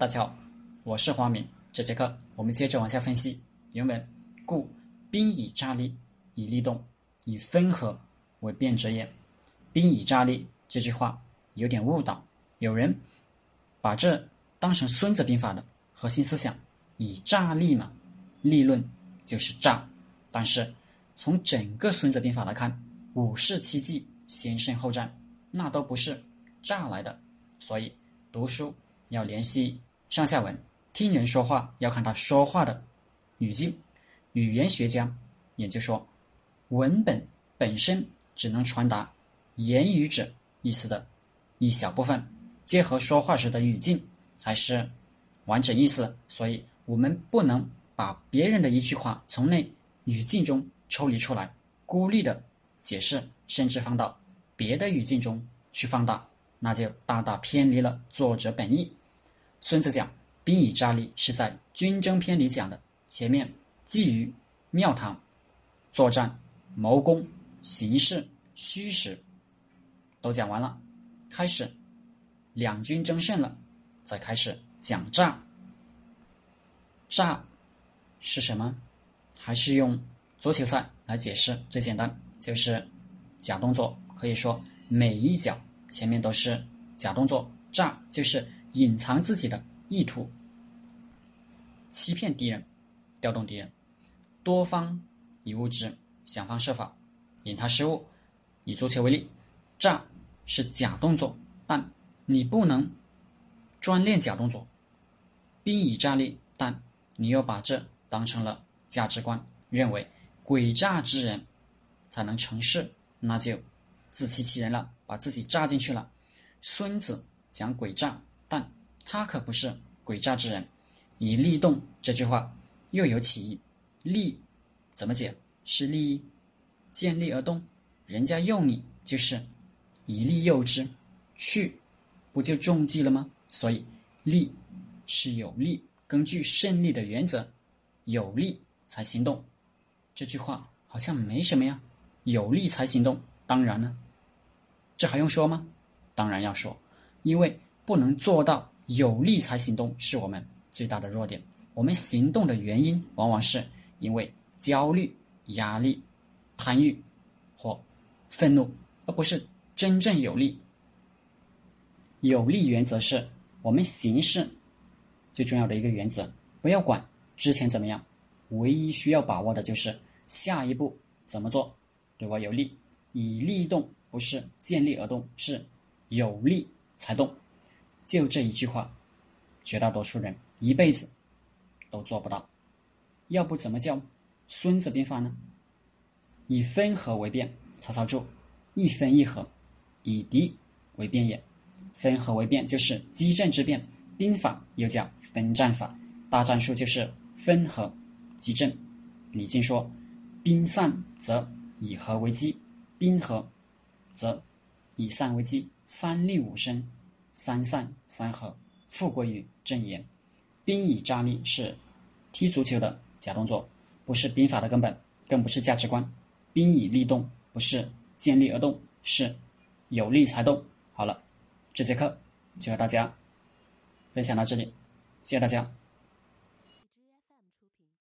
大家好，我是华明。这节课我们接着往下分析原文。故兵以诈立，以利动，以分合为变者也。兵以诈立这句话有点误导，有人把这当成《孙子兵法》的核心思想，以诈立嘛，立论就是诈。但是从整个《孙子兵法》来看，五事七计，先胜后战，那都不是诈来的。所以读书要联系上下文，听人说话要看他说话的语境。语言学家研究说，文本本身只能传达言语者意思的一小部分，结合说话时的语境才是完整意思。所以，我们不能把别人的一句话从那语境中抽离出来，孤立的解释，甚至放到别的语境中去放大，那就大大偏离了作者本意。孙子讲“兵以诈立”是在《军争篇》里讲的，前面。基于庙堂作战、谋攻、形势、虚实都讲完了，开始两军争胜了，再开始讲诈。诈是什么？还是用足球赛来解释最简单，就是假动作。可以说每一脚前面都是假动作。诈就是隐藏自己的意图，欺骗敌人，调动敌人。多方以物质，想方设法引他失误。以足球为例，诈是假动作，但你不能专练假动作。兵以诈立，但你又把这当成了价值观，认为诡诈之人才能成事，那就自欺欺人了，把自己诈进去了。孙子讲诡诈，但他可不是诡诈之人。以利动这句话又有歧义。利怎么解？是利益，见利而动。人家诱你，就是以利诱之，去不就中计了吗？所以利是有利，根据胜利的原则，有利才行动。这句话好像没什么呀，有利才行动。当然呢，这还用说吗？当然要说，因为不能做到有利才行动，是我们最大的弱点。我们行动的原因往往是。因为焦虑、压力、贪欲或愤怒，而不是真正有利。有利原则是我们行事最重要的一个原则。不要管之前怎么样，唯一需要把握的就是下一步怎么做对我有利。以利动不是见利而动，是有利才动。就这一句话，绝大多数人一辈子都做不到。要不怎么叫《孙子兵法》呢？以分合为变，曹操注：一分一合，以敌为变也。分合为变就是机阵之变，兵法又叫分战法，大战术就是分合击阵。李靖说：兵散则以合为基，兵合则以散为基，三令五申，三散三合，复归于正言。兵以诈立是踢足球的。假动作不是兵法的根本，更不是价值观。兵以立动，不是见利而动，是有利才动。好了，这节课就和大家分享到这里，谢谢大家。